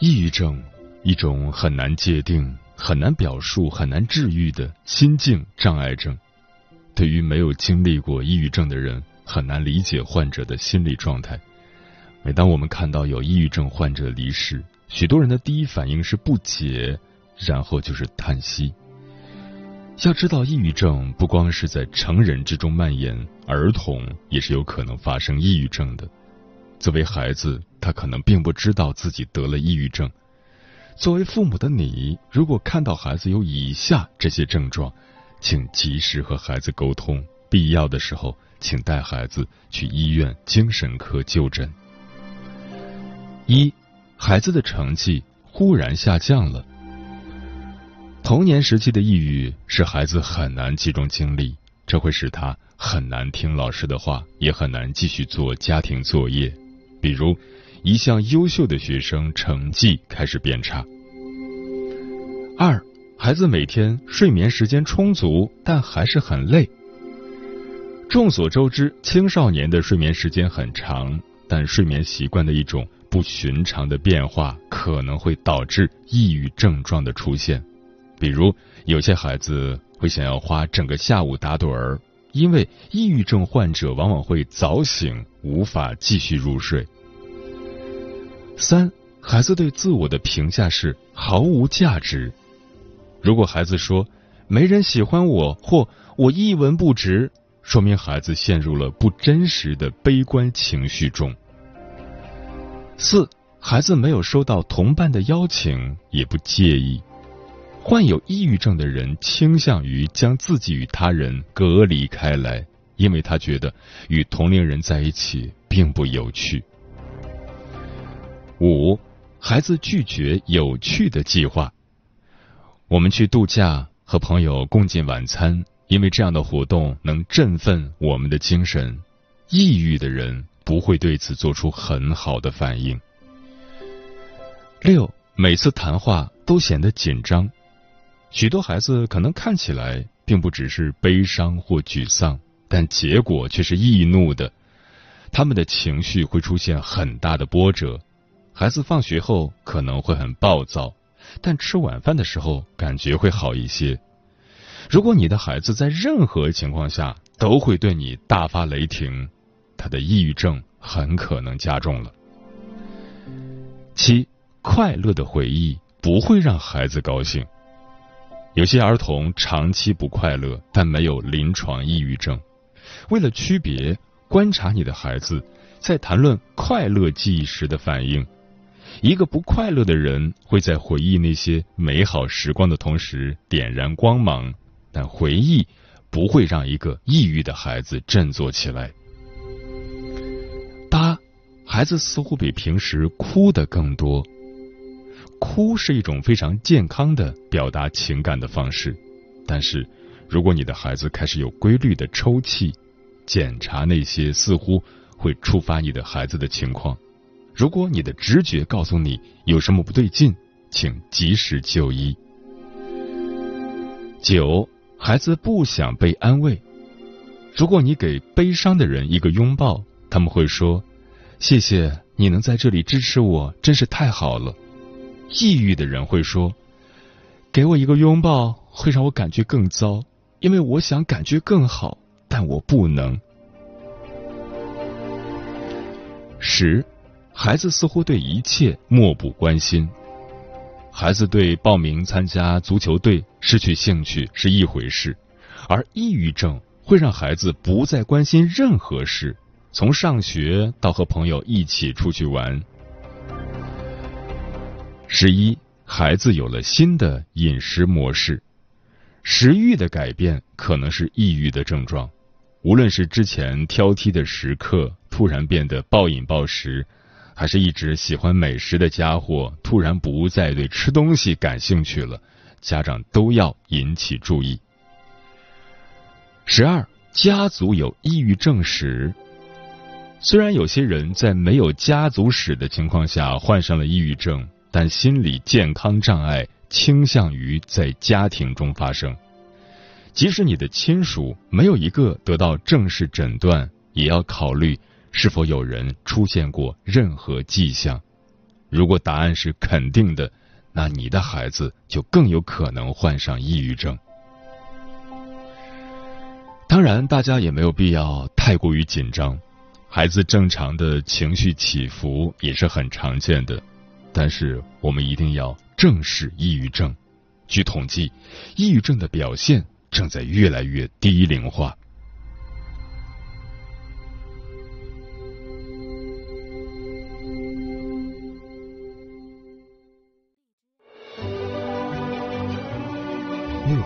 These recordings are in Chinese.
抑郁症，一种很难界定、很难表述、很难治愈的心境障碍症。对于没有经历过抑郁症的人，很难理解患者的心理状态。每当我们看到有抑郁症患者离世，许多人的第一反应是不解，然后就是叹息。要知道，抑郁症不光是在成人之中蔓延，儿童也是有可能发生抑郁症的。作为孩子，他可能并不知道自己得了抑郁症。作为父母的你，如果看到孩子有以下这些症状，请及时和孩子沟通，必要的时候，请带孩子去医院精神科就诊。一，孩子的成绩忽然下降了。童年时期的抑郁使孩子很难集中精力，这会使他很难听老师的话，也很难继续做家庭作业。比如，一向优秀的学生成绩开始变差。二，孩子每天睡眠时间充足，但还是很累。众所周知，青少年的睡眠时间很长，但睡眠习惯的一种不寻常的变化，可能会导致抑郁症状的出现。比如，有些孩子会想要花整个下午打盹儿。因为抑郁症患者往往会早醒，无法继续入睡。三，孩子对自我的评价是毫无价值。如果孩子说没人喜欢我或我一文不值，说明孩子陷入了不真实的悲观情绪中。四，孩子没有收到同伴的邀请，也不介意。患有抑郁症的人倾向于将自己与他人隔离开来，因为他觉得与同龄人在一起并不有趣。五，孩子拒绝有趣的计划。我们去度假，和朋友共进晚餐，因为这样的活动能振奋我们的精神。抑郁的人不会对此做出很好的反应。六，每次谈话都显得紧张。许多孩子可能看起来并不只是悲伤或沮丧，但结果却是易怒的。他们的情绪会出现很大的波折。孩子放学后可能会很暴躁，但吃晚饭的时候感觉会好一些。如果你的孩子在任何情况下都会对你大发雷霆，他的抑郁症很可能加重了。七，快乐的回忆不会让孩子高兴。有些儿童长期不快乐，但没有临床抑郁症。为了区别，观察你的孩子在谈论快乐记忆时的反应。一个不快乐的人会在回忆那些美好时光的同时点燃光芒，但回忆不会让一个抑郁的孩子振作起来。八，孩子似乎比平时哭的更多。哭是一种非常健康的表达情感的方式，但是如果你的孩子开始有规律的抽泣，检查那些似乎会触发你的孩子的情况。如果你的直觉告诉你有什么不对劲，请及时就医。九，孩子不想被安慰。如果你给悲伤的人一个拥抱，他们会说：“谢谢你能在这里支持我，真是太好了。”抑郁的人会说：“给我一个拥抱，会让我感觉更糟，因为我想感觉更好，但我不能。”十，孩子似乎对一切漠不关心。孩子对报名参加足球队失去兴趣是一回事，而抑郁症会让孩子不再关心任何事，从上学到和朋友一起出去玩。十一，孩子有了新的饮食模式，食欲的改变可能是抑郁的症状。无论是之前挑剔的食客突然变得暴饮暴食，还是一直喜欢美食的家伙突然不再对吃东西感兴趣了，家长都要引起注意。十二，家族有抑郁症史。虽然有些人在没有家族史的情况下患上了抑郁症。但心理健康障碍倾向于在家庭中发生，即使你的亲属没有一个得到正式诊断，也要考虑是否有人出现过任何迹象。如果答案是肯定的，那你的孩子就更有可能患上抑郁症。当然，大家也没有必要太过于紧张，孩子正常的情绪起伏也是很常见的。但是我们一定要正视抑郁症。据统计，抑郁症的表现正在越来越低龄化。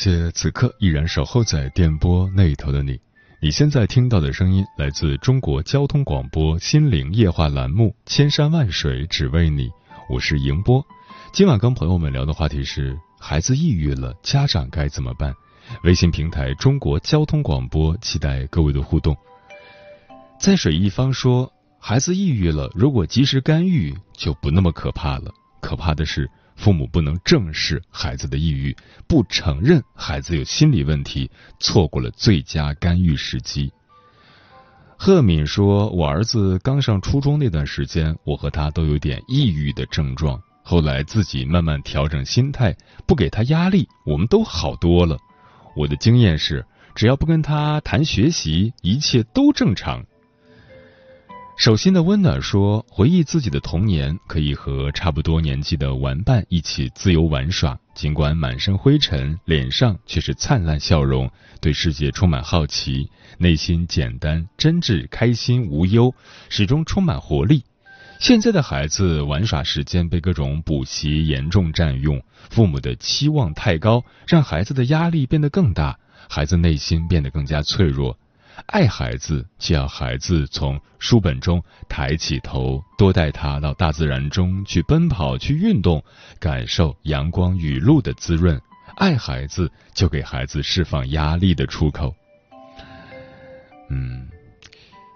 谢此刻依然守候在电波那头的你。你现在听到的声音来自中国交通广播心灵夜话栏目《千山万水只为你》，我是迎波。今晚跟朋友们聊的话题是：孩子抑郁了，家长该怎么办？微信平台中国交通广播，期待各位的互动。在水一方说，孩子抑郁了，如果及时干预，就不那么可怕了。可怕的是。父母不能正视孩子的抑郁，不承认孩子有心理问题，错过了最佳干预时机。贺敏说：“我儿子刚上初中那段时间，我和他都有点抑郁的症状，后来自己慢慢调整心态，不给他压力，我们都好多了。我的经验是，只要不跟他谈学习，一切都正常。”手心的温暖说：“回忆自己的童年，可以和差不多年纪的玩伴一起自由玩耍，尽管满身灰尘，脸上却是灿烂笑容，对世界充满好奇，内心简单真挚，开心无忧，始终充满活力。现在的孩子玩耍时间被各种补习严重占用，父母的期望太高，让孩子的压力变得更大，孩子内心变得更加脆弱。”爱孩子，就要孩子从书本中抬起头，多带他到大自然中去奔跑、去运动，感受阳光雨露的滋润。爱孩子，就给孩子释放压力的出口。嗯，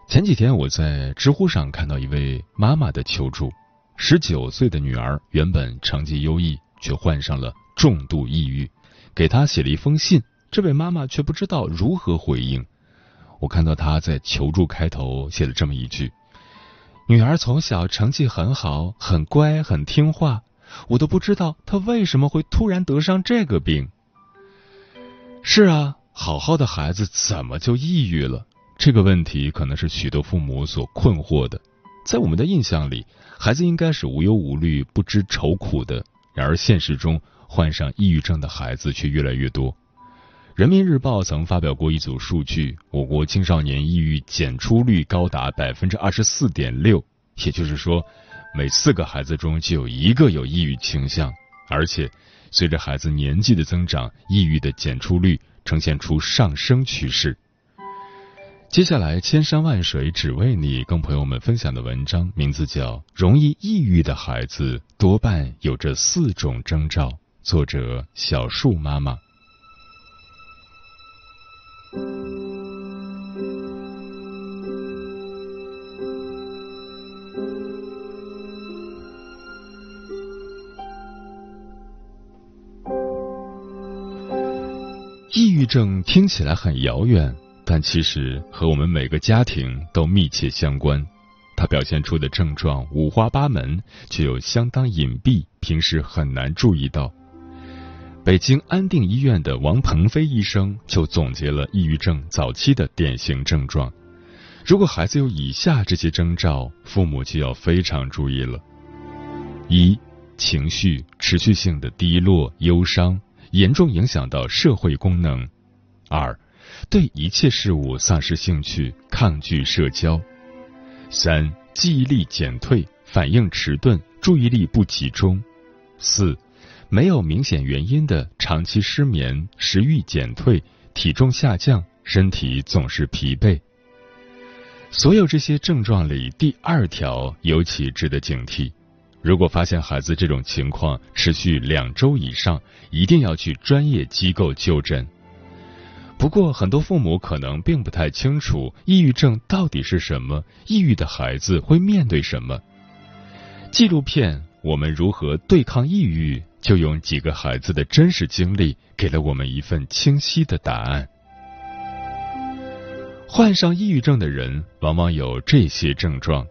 前几天我在知乎上看到一位妈妈的求助：十九岁的女儿原本成绩优异，却患上了重度抑郁，给她写了一封信，这位妈妈却不知道如何回应。我看到他在求助开头写了这么一句：“女儿从小成绩很好，很乖，很听话，我都不知道她为什么会突然得上这个病。”是啊，好好的孩子怎么就抑郁了？这个问题可能是许多父母所困惑的。在我们的印象里，孩子应该是无忧无虑、不知愁苦的，然而现实中患上抑郁症的孩子却越来越多。人民日报曾发表过一组数据，我国青少年抑郁检出率高达百分之二十四点六，也就是说，每四个孩子中就有一个有抑郁倾向，而且随着孩子年纪的增长，抑郁的检出率呈现出上升趋势。接下来，千山万水只为你，跟朋友们分享的文章名字叫《容易抑郁的孩子多半有着四种征兆》，作者小树妈妈。抑郁症听起来很遥远，但其实和我们每个家庭都密切相关。它表现出的症状五花八门，却又相当隐蔽，平时很难注意到。北京安定医院的王鹏飞医生就总结了抑郁症早期的典型症状。如果孩子有以下这些征兆，父母就要非常注意了：一、情绪持续性的低落、忧伤。严重影响到社会功能。二，对一切事物丧失兴趣，抗拒社交。三，记忆力减退，反应迟钝，注意力不集中。四，没有明显原因的长期失眠，食欲减退，体重下降，身体总是疲惫。所有这些症状里，第二条尤其值得警惕。如果发现孩子这种情况持续两周以上，一定要去专业机构就诊。不过，很多父母可能并不太清楚抑郁症到底是什么，抑郁的孩子会面对什么。纪录片《我们如何对抗抑郁》就用几个孩子的真实经历，给了我们一份清晰的答案。患上抑郁症的人往往有这些症状。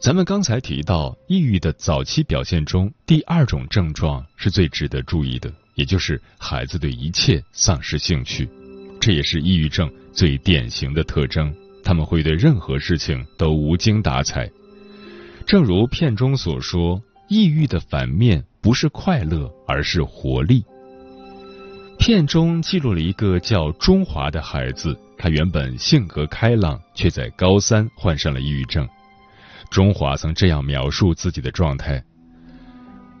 咱们刚才提到，抑郁的早期表现中，第二种症状是最值得注意的，也就是孩子对一切丧失兴趣。这也是抑郁症最典型的特征，他们会对任何事情都无精打采。正如片中所说，抑郁的反面不是快乐，而是活力。片中记录了一个叫中华的孩子，他原本性格开朗，却在高三患上了抑郁症。中华曾这样描述自己的状态：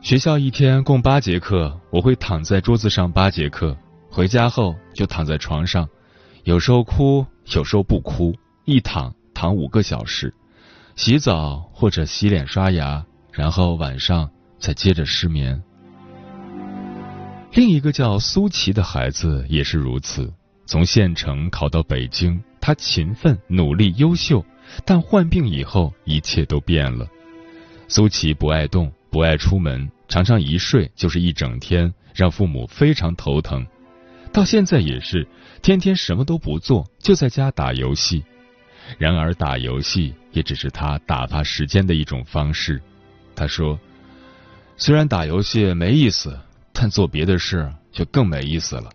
学校一天共八节课，我会躺在桌子上八节课，回家后就躺在床上，有时候哭，有时候不哭，一躺躺五个小时，洗澡或者洗脸刷牙，然后晚上再接着失眠。另一个叫苏琪的孩子也是如此，从县城考到北京，他勤奋、努力、优秀。但患病以后，一切都变了。苏琪不爱动，不爱出门，常常一睡就是一整天，让父母非常头疼。到现在也是，天天什么都不做，就在家打游戏。然而，打游戏也只是他打发时间的一种方式。他说：“虽然打游戏没意思，但做别的事就更没意思了。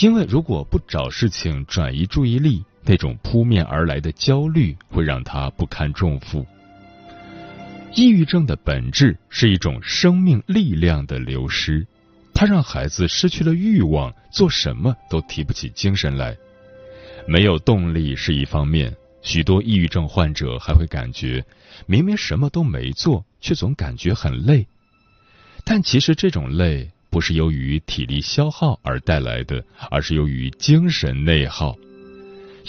因为如果不找事情转移注意力。”那种扑面而来的焦虑会让他不堪重负。抑郁症的本质是一种生命力量的流失，它让孩子失去了欲望，做什么都提不起精神来。没有动力是一方面，许多抑郁症患者还会感觉明明什么都没做，却总感觉很累。但其实这种累不是由于体力消耗而带来的，而是由于精神内耗。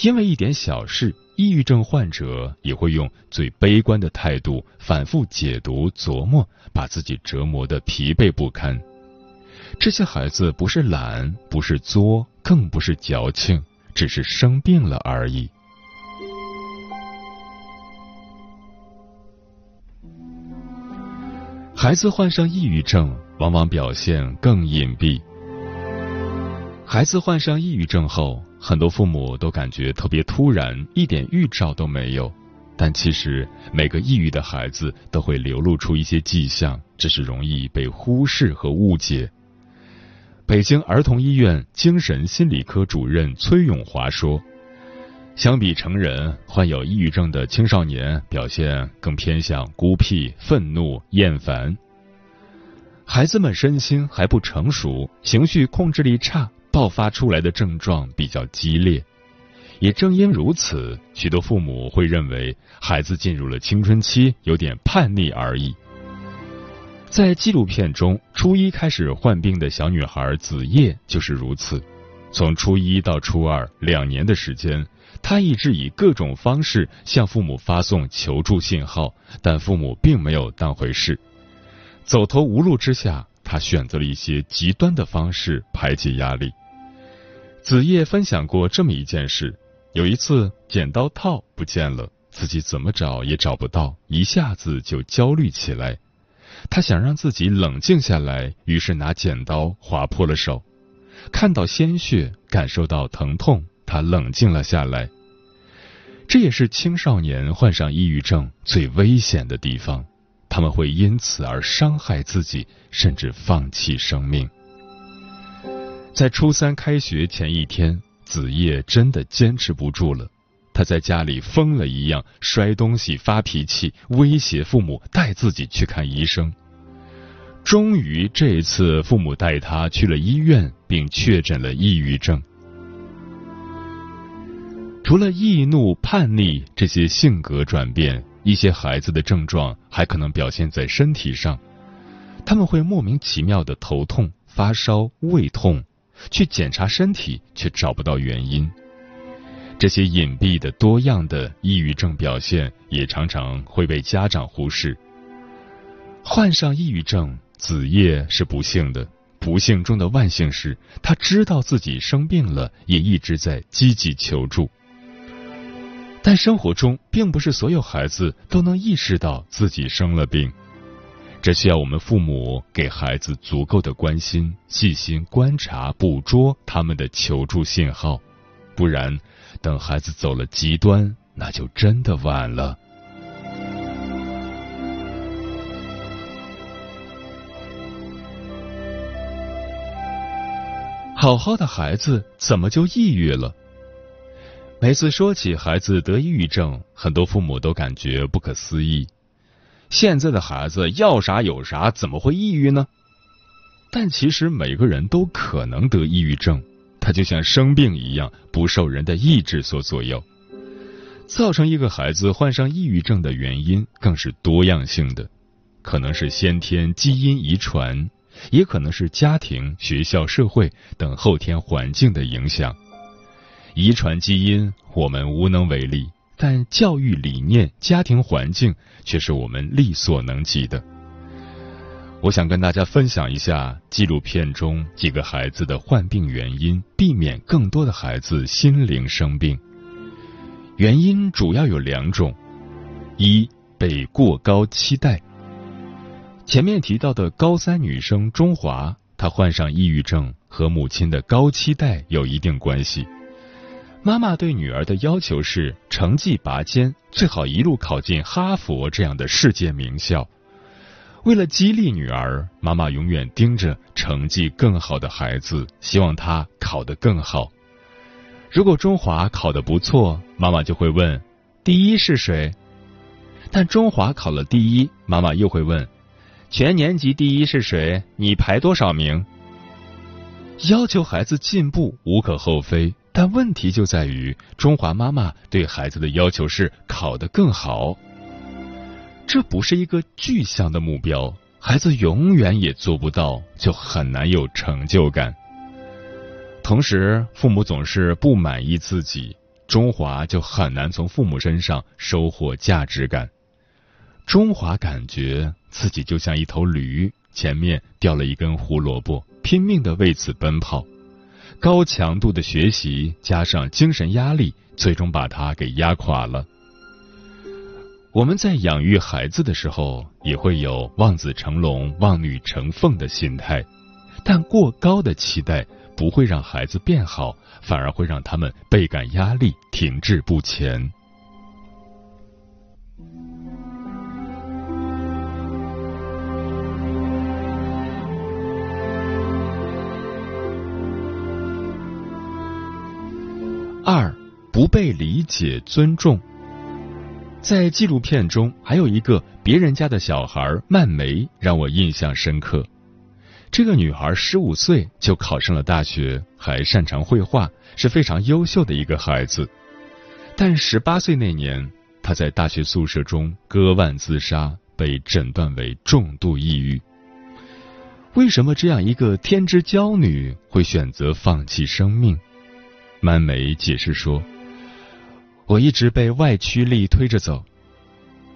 因为一点小事，抑郁症患者也会用最悲观的态度反复解读、琢磨，把自己折磨得疲惫不堪。这些孩子不是懒，不是作，更不是矫情，只是生病了而已。孩子患上抑郁症，往往表现更隐蔽。孩子患上抑郁症后。很多父母都感觉特别突然，一点预兆都没有。但其实每个抑郁的孩子都会流露出一些迹象，只是容易被忽视和误解。北京儿童医院精神心理科主任崔永华说：“相比成人，患有抑郁症的青少年表现更偏向孤僻、愤怒、厌烦。孩子们身心还不成熟，情绪控制力差。”爆发出来的症状比较激烈，也正因如此，许多父母会认为孩子进入了青春期，有点叛逆而已。在纪录片中，初一开始患病的小女孩子夜就是如此。从初一到初二两年的时间，她一直以各种方式向父母发送求助信号，但父母并没有当回事。走投无路之下，她选择了一些极端的方式排解压力。子夜分享过这么一件事：有一次剪刀套不见了，自己怎么找也找不到，一下子就焦虑起来。他想让自己冷静下来，于是拿剪刀划破了手。看到鲜血，感受到疼痛，他冷静了下来。这也是青少年患上抑郁症最危险的地方，他们会因此而伤害自己，甚至放弃生命。在初三开学前一天，子夜真的坚持不住了，他在家里疯了一样摔东西、发脾气，威胁父母带自己去看医生。终于，这一次父母带他去了医院，并确诊了抑郁症。除了易怒、叛逆这些性格转变，一些孩子的症状还可能表现在身体上。他们会莫名其妙的头痛、发烧、胃痛，去检查身体却找不到原因。这些隐蔽的、多样的抑郁症表现也常常会被家长忽视。患上抑郁症，子夜是不幸的，不幸中的万幸是他知道自己生病了，也一直在积极求助。但生活中并不是所有孩子都能意识到自己生了病，这需要我们父母给孩子足够的关心，细心观察、捕捉他们的求助信号，不然，等孩子走了极端，那就真的晚了。好好的孩子怎么就抑郁了？每次说起孩子得抑郁症，很多父母都感觉不可思议。现在的孩子要啥有啥，怎么会抑郁呢？但其实每个人都可能得抑郁症，它就像生病一样，不受人的意志所左右。造成一个孩子患上抑郁症的原因更是多样性的，可能是先天基因遗传，也可能是家庭、学校、社会等后天环境的影响。遗传基因我们无能为力，但教育理念、家庭环境却是我们力所能及的。我想跟大家分享一下纪录片中几个孩子的患病原因，避免更多的孩子心灵生病。原因主要有两种：一被过高期待。前面提到的高三女生钟华，她患上抑郁症和母亲的高期待有一定关系。妈妈对女儿的要求是成绩拔尖，最好一路考进哈佛这样的世界名校。为了激励女儿，妈妈永远盯着成绩更好的孩子，希望他考得更好。如果中华考得不错，妈妈就会问：“第一是谁？”但中华考了第一，妈妈又会问：“全年级第一是谁？你排多少名？”要求孩子进步无可厚非。但问题就在于，中华妈妈对孩子的要求是考得更好，这不是一个具象的目标，孩子永远也做不到，就很难有成就感。同时，父母总是不满意自己，中华就很难从父母身上收获价值感。中华感觉自己就像一头驴，前面掉了一根胡萝卜，拼命的为此奔跑。高强度的学习加上精神压力，最终把他给压垮了。我们在养育孩子的时候，也会有望子成龙、望女成凤的心态，但过高的期待不会让孩子变好，反而会让他们倍感压力，停滞不前。二不被理解尊重，在纪录片中还有一个别人家的小孩曼梅让我印象深刻。这个女孩十五岁就考上了大学，还擅长绘画，是非常优秀的一个孩子。但十八岁那年，她在大学宿舍中割腕自杀，被诊断为重度抑郁。为什么这样一个天之娇女会选择放弃生命？曼梅解释说：“我一直被外驱力推着走。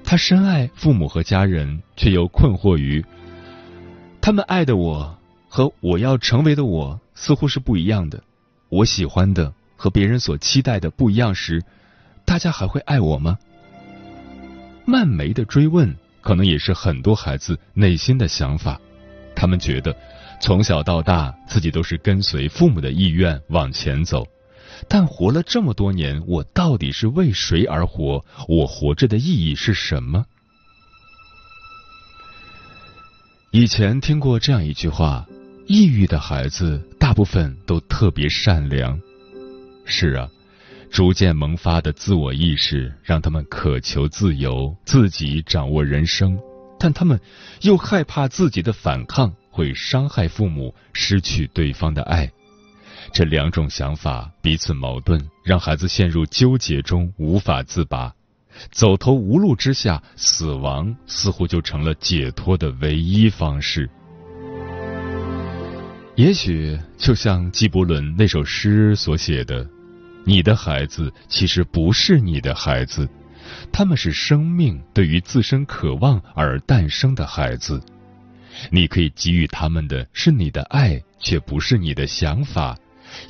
他深爱父母和家人，却又困惑于他们爱的我和我要成为的我似乎是不一样的。我喜欢的和别人所期待的不一样时，大家还会爱我吗？”曼梅的追问，可能也是很多孩子内心的想法。他们觉得从小到大，自己都是跟随父母的意愿往前走，但活了这么多年，我到底是为谁而活？我活着的意义是什么？以前听过这样一句话：抑郁的孩子大部分都特别善良。是啊，逐渐萌发的自我意识让他们渴求自由，自己掌握人生，但他们又害怕自己的反抗。会伤害父母，失去对方的爱，这两种想法彼此矛盾，让孩子陷入纠结中无法自拔。走投无路之下，死亡似乎就成了解脱的唯一方式。也许就像纪伯伦那首诗所写的：“你的孩子其实不是你的孩子，他们是生命对于自身渴望而诞生的孩子。”你可以给予他们的是你的爱，却不是你的想法，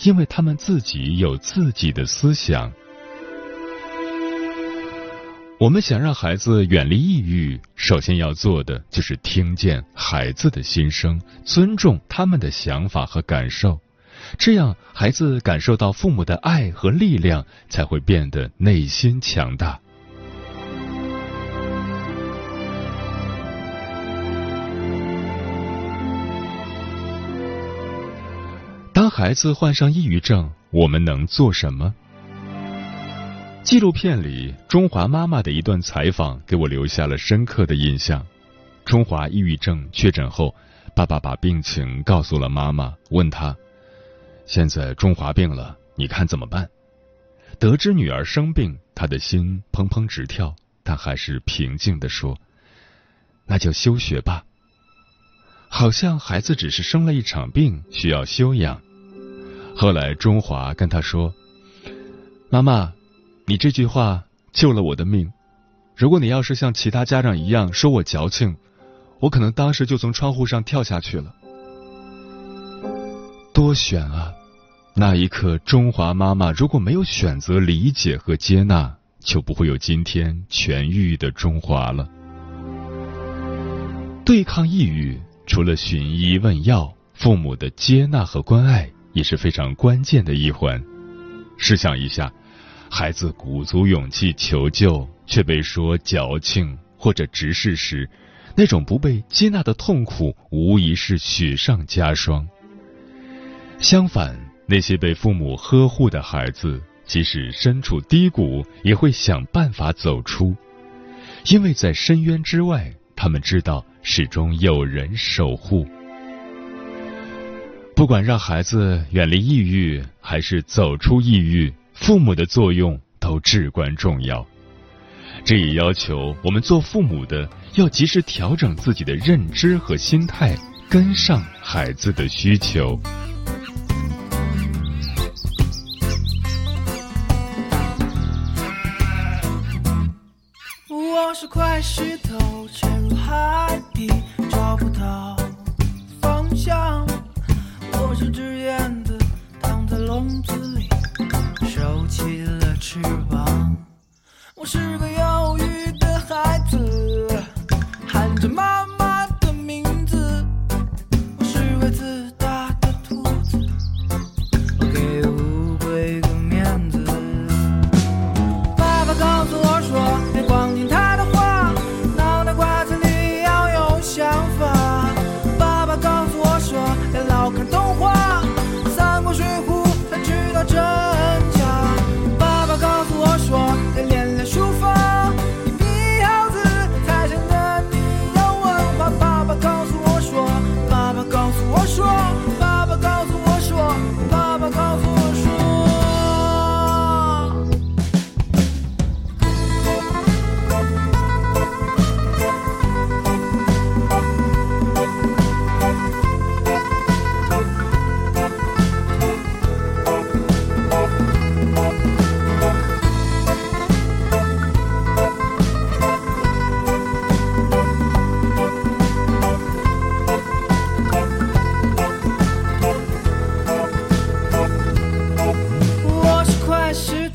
因为他们自己有自己的思想。我们想让孩子远离抑郁，首先要做的就是听见孩子的心声，尊重他们的想法和感受，这样孩子感受到父母的爱和力量，才会变得内心强大。孩子患上抑郁症，我们能做什么？纪录片里中华妈妈的一段采访给我留下了深刻的印象。中华抑郁症确诊后，爸爸把病情告诉了妈妈，问他：“现在中华病了，你看怎么办？”得知女儿生病，他的心砰砰直跳，但还是平静地说：“那就休学吧。”好像孩子只是生了一场病，需要休养。后来，中华跟他说：“妈妈，你这句话救了我的命。如果你要是像其他家长一样说我矫情，我可能当时就从窗户上跳下去了。”多选啊！那一刻，中华妈妈如果没有选择理解和接纳，就不会有今天痊愈的中华了。对抗抑郁，除了寻医问药，父母的接纳和关爱。也是非常关键的一环。试想一下，孩子鼓足勇气求救，却被说矫情或者直视时，那种不被接纳的痛苦，无疑是雪上加霜。相反，那些被父母呵护的孩子，即使身处低谷，也会想办法走出，因为在深渊之外，他们知道始终有人守护。不管让孩子远离抑郁，还是走出抑郁，父母的作用都至关重要。这也要求我们做父母的要及时调整自己的认知和心态，跟上孩子的需求。我是块石头，沉入海底，找不到。是只燕子，躺在笼子里，收起了翅膀。我是个忧郁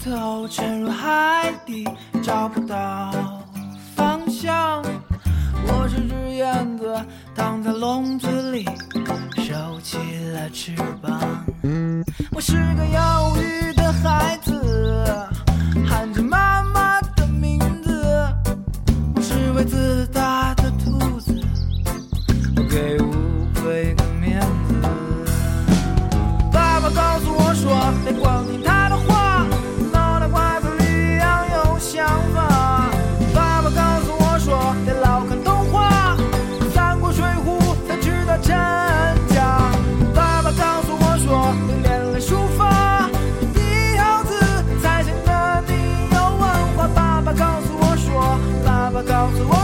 头沉入海底找不到方向。我是只燕子躺在笼子里收起了翅膀。我是个忧郁的孩子喊着妈妈的名字不是为自 miles away.